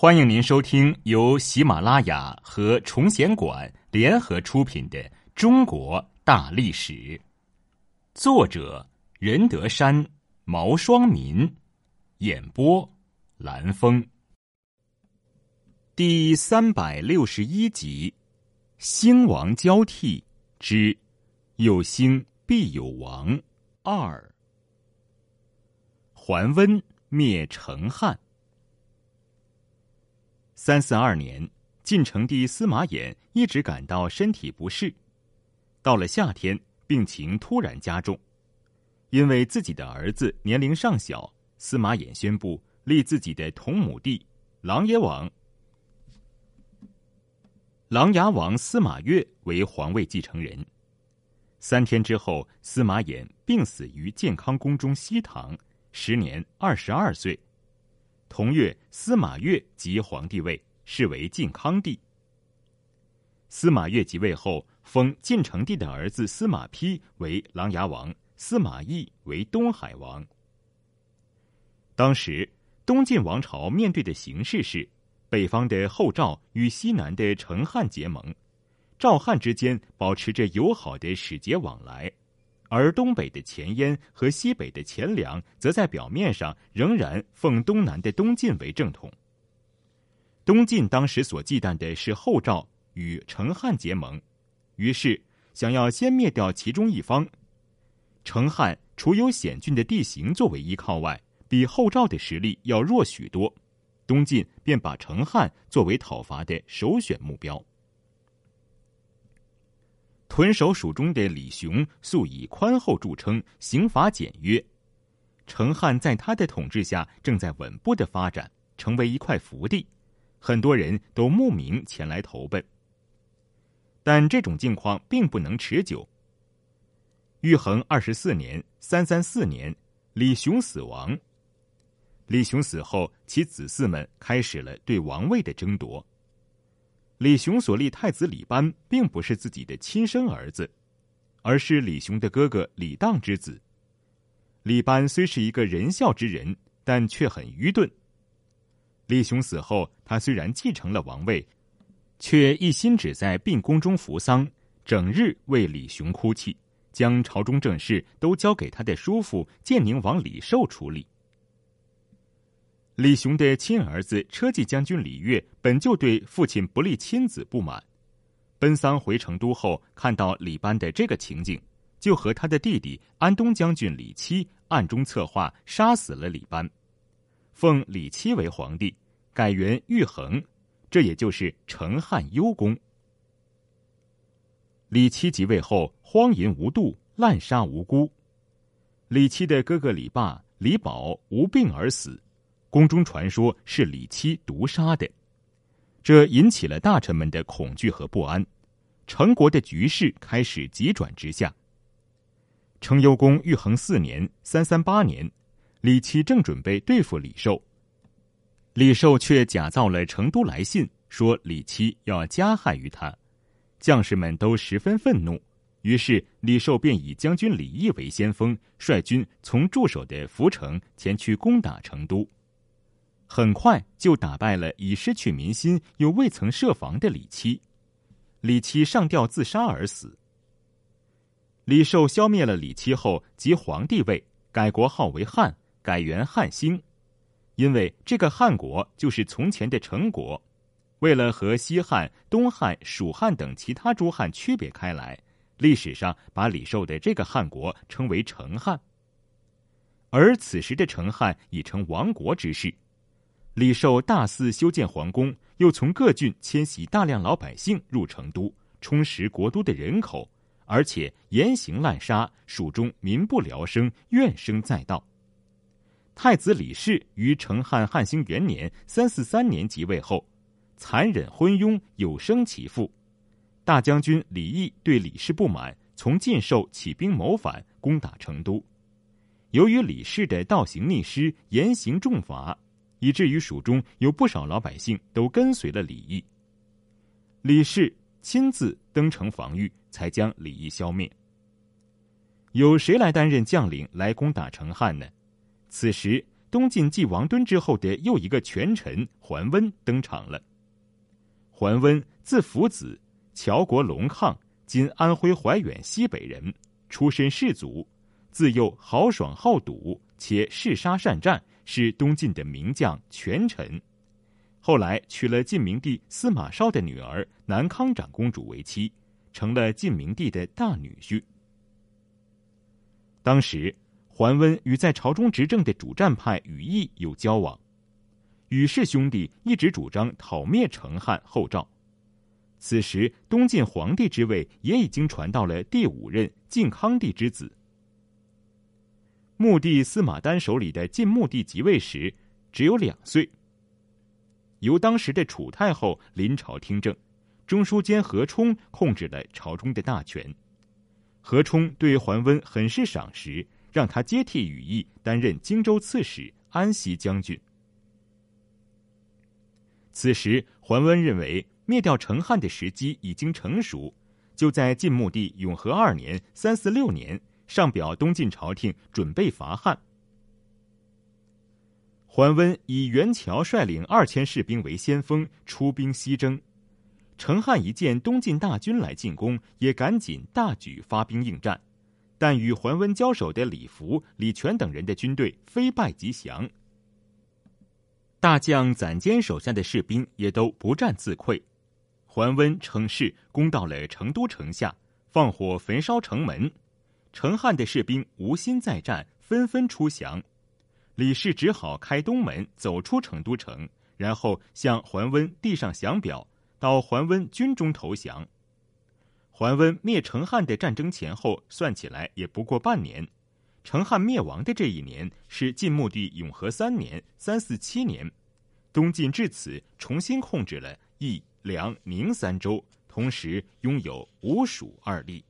欢迎您收听由喜马拉雅和崇贤馆联合出品的《中国大历史》，作者任德山、毛双民，演播蓝峰。第三百六十一集：兴亡交替之有兴必有亡二。桓温灭成汉。三四二年，晋成帝司马衍一直感到身体不适，到了夏天，病情突然加重。因为自己的儿子年龄尚小，司马衍宣布立自己的同母弟琅琊王琅琊王司马越为皇位继承人。三天之后，司马衍病死于建康宫中西堂，时年二十二岁。同月，司马越即皇帝位，是为晋康帝。司马越即位后，封晋成帝的儿子司马丕为琅琊王，司马懿为东海王。当时，东晋王朝面对的形势是：北方的后赵与西南的成汉结盟，赵汉之间保持着友好的使节往来。而东北的前燕和西北的前凉，则在表面上仍然奉东南的东晋为正统。东晋当时所忌惮的是后赵与成汉结盟，于是想要先灭掉其中一方。成汉除有险峻的地形作为依靠外，比后赵的实力要弱许多，东晋便把成汉作为讨伐的首选目标。屯守蜀中的李雄素以宽厚著称，刑罚简约。成汉在他的统治下正在稳步的发展，成为一块福地，很多人都慕名前来投奔。但这种境况并不能持久。玉衡二十四年（三三四年），李雄死亡。李雄死后，其子嗣们开始了对王位的争夺。李雄所立太子李班，并不是自己的亲生儿子，而是李雄的哥哥李荡之子。李班虽是一个仁孝之人，但却很愚钝。李雄死后，他虽然继承了王位，却一心只在病宫中服丧，整日为李雄哭泣，将朝中政事都交给他的叔父建宁王李寿处理。李雄的亲儿子车骑将军李岳本就对父亲不立亲子不满，奔丧回成都后，看到李班的这个情景，就和他的弟弟安东将军李七暗中策划杀死了李班，奉李七为皇帝，改元玉衡，这也就是成汉幽公。李七即位后，荒淫无度，滥杀无辜。李七的哥哥李霸、李宝无病而死。宫中传说是李七毒杀的，这引起了大臣们的恐惧和不安，成国的局势开始急转直下。成幽公玉衡四年（三三八年），李七正准备对付李寿，李寿却假造了成都来信，说李七要加害于他，将士们都十分愤怒，于是李寿便以将军李毅为先锋，率军从驻守的涪城前去攻打成都。很快就打败了已失去民心又未曾设防的李七，李七上吊自杀而死。李寿消灭了李七后，即皇帝位，改国号为汉，改元汉兴。因为这个汉国就是从前的成国，为了和西汉、东汉、蜀汉等其他诸汉区别开来，历史上把李寿的这个汉国称为成汉。而此时的成汉已成亡国之势。李寿大肆修建皇宫，又从各郡迁徙大量老百姓入成都，充实国都的人口，而且严刑滥杀，蜀中民不聊生，怨声载道。太子李氏于成汉汉兴元年（三四三年）即位后，残忍昏庸，有生其父。大将军李毅对李氏不满，从晋寿起兵谋反，攻打成都。由于李氏的倒行逆施，严刑重罚。以至于蜀中有不少老百姓都跟随了李毅。李氏亲自登城防御，才将李毅消灭。由谁来担任将领来攻打成汉呢？此时东晋继王敦之后的又一个权臣桓温登场了。桓温字福子，乔国龙亢（今安徽怀远西北人），出身士族，自幼豪爽好赌，且嗜杀善战，是东晋的名将权臣。后来娶了晋明帝司马绍的女儿南康长公主为妻，成了晋明帝的大女婿。当时，桓温与在朝中执政的主战派羽翼有交往，羽氏兄弟一直主张讨灭成汉后赵。此时，东晋皇帝之位也已经传到了第五任晋康帝之子。穆帝司马丹手里的晋穆帝即位时只有两岁。由当时的楚太后临朝听政，中书监何冲控制了朝中的大权。何冲对桓温很是赏识，让他接替羽翼担任荆州刺史、安西将军。此时，桓温认为灭掉成汉的时机已经成熟，就在晋穆帝永和二年（三四六年）上表东晋朝廷，准备伐汉。桓温以袁乔率领二千士兵为先锋，出兵西征。成汉一见东晋大军来进攻，也赶紧大举发兵应战。但与桓温交手的李福、李全等人的军队非败即降。大将攒坚手下的士兵也都不战自溃。桓温乘势攻到了成都城下，放火焚烧城门。成汉的士兵无心再战，纷纷出降。李氏只好开东门走出成都城，然后向桓温递上降表，到桓温军中投降。桓温灭成汉的战争前后算起来也不过半年，成汉灭亡的这一年是晋穆帝永和三年（三四七年），东晋至此重新控制了益、梁、宁三州，同时拥有吴蜀二立。